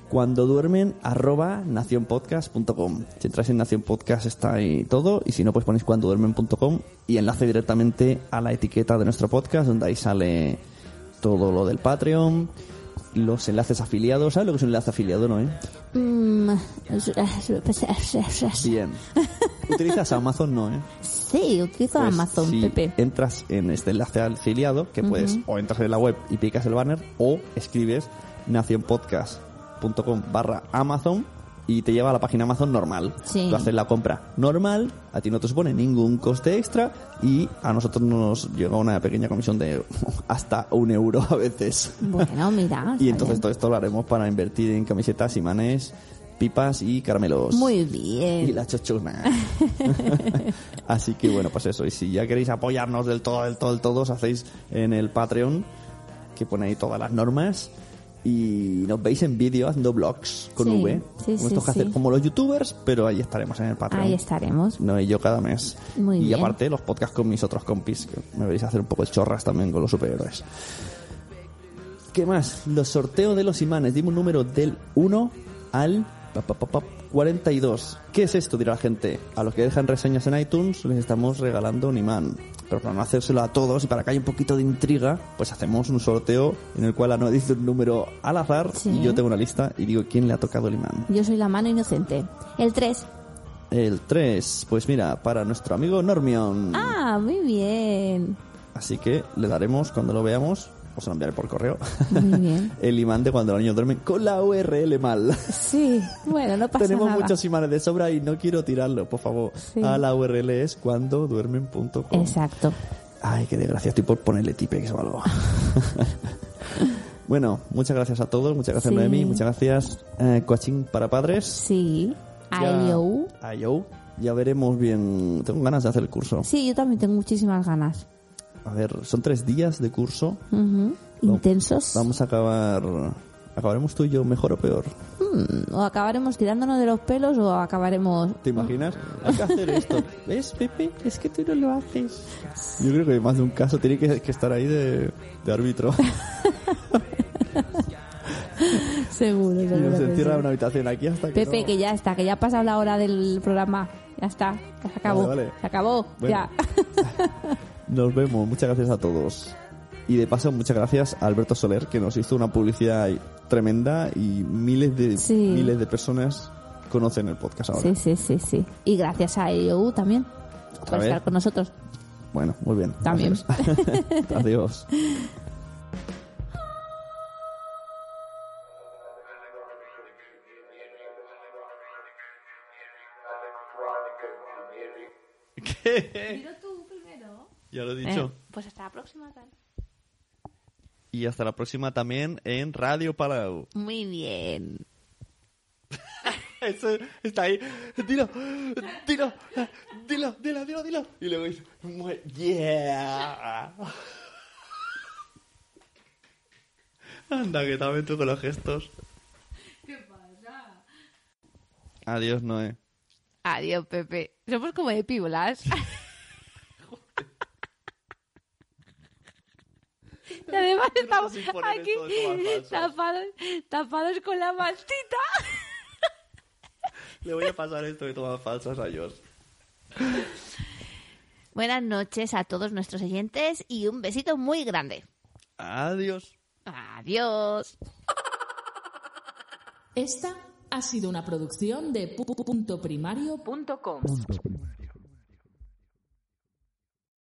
cuando duermen arroba nacionpodcast.com. Si entráis en Nación Podcast está ahí todo. Y si no, pues ponéis cuando duermen.com y enlace directamente a la etiqueta de nuestro podcast, donde ahí sale todo lo del Patreon, los enlaces afiliados. ¿Sabes lo que es un enlace afiliado, no? Eh? Mm, Bien. Utilizas Amazon, no, ¿eh? Sí, utilizo Pues, Amazon, si Pepe. entras en este enlace afiliado, que puedes o entras en la web y picas el banner o escribes nacionpodcast.com barra Amazon y te lleva a la página Amazon normal. Sí. Tú haces la compra normal, a ti no te supone ningún coste extra y a nosotros nos llega una pequeña comisión de [LAUGHS] hasta un euro a veces. Bueno, mira. [LAUGHS] y entonces bien. todo esto lo haremos para invertir en camisetas, imanes, pipas y caramelos. Muy Y bien. la chochuna. [LAUGHS] Así que bueno, pues eso. Y si ya queréis apoyarnos del todo, del todo, del todo, os hacéis en el Patreon, que pone ahí todas las normas. Y nos veis en vídeo haciendo vlogs con Sí, V. sí, que sí. hacen- como los youtubers, pero ahí estaremos en el Patreon. Ahí estaremos. No, y yo cada mes. Muy y bien. aparte los podcasts con mis otros compis, que me veréis hacer un poco de chorras también con los superhéroes. ¿Qué más? Los sorteos de los imanes. Dimos un número del 1 al 42. ¿Qué es esto? Dirá la gente. A los que dejan reseñas en iTunes les estamos regalando un imán. Pero para no hacérselo a todos y para que haya un poquito de intriga, pues hacemos un sorteo en el cual Ana dice un número al azar Sí. y yo tengo una lista y digo quién le ha tocado el imán. Yo soy la mano inocente. El 3. El 3, pues mira, para nuestro amigo Normion. Ah, muy bien. Así que le daremos cuando lo veamos os lo enviaré por correo. Muy bien. [LAUGHS] el imán de cuando los niños duermen con la URL mal. Sí, bueno, no pasa Tenemos nada. muchos imanes de sobra y no quiero tirarlo, por favor. Sí. A la URL es cuando duermen.com. Exacto. Ay, qué desgracia, estoy por ponerle tipex o algo. [LAUGHS] bueno, muchas gracias a todos, muchas gracias Sí. Noemi, muchas gracias eh, Coaching para Padres. Sí. IO. IO. Ya veremos bien. Tengo ganas de hacer el curso. Sí, yo también tengo muchísimas ganas. A ver, son tres días de curso. Intensos. Vamos a acabar. ¿Acabaremos tú y yo mejor o peor? Mm, O acabaremos tirándonos de los pelos o acabaremos... ¿Te imaginas? Hay que hacer esto. [LAUGHS] ¿Ves, Pepe? Es que tú no lo haces. Yo creo que más de un caso tiene que, que estar ahí de, de árbitro. [LAUGHS] Seguro, y nos encierra en una habitación aquí hasta que. Pepe, no. que ya está, que ya ha pasado la hora del programa. Ya está, ya se acabó. Vale, vale. Se acabó, Bueno. ya. [LAUGHS] Nos vemos. Muchas gracias a todos. Y de paso, muchas gracias a Alberto Soler, que nos hizo una publicidad tremenda y miles de, Sí. miles de personas conocen el podcast ahora. Sí, sí, sí, sí. Y gracias a EOU también por vez. estar con nosotros. Bueno, muy bien. También. [LAUGHS] Adiós. [LAUGHS] [LAUGHS] ¿Qué? Ya lo he dicho. pues hasta la próxima. tal. Y hasta la próxima también en Radio Palau. Muy bien. [LAUGHS] Eso está ahí. Dilo, dilo, dilo, dilo, dilo, dilo. Y luego dice, "Muy- yeah. Anda, que también tú con los gestos. ¿Qué pasa? Adiós, Noé. Adiós, Pepe. Somos como de píbolas. [LAUGHS] y además estamos aquí tomas tapados, tapados con la mantita. Le voy a pasar esto de todas falsas a Josh. Buenas noches a todos nuestros oyentes y un besito muy grande. Adiós. Adiós. Esta ha sido una producción de pu-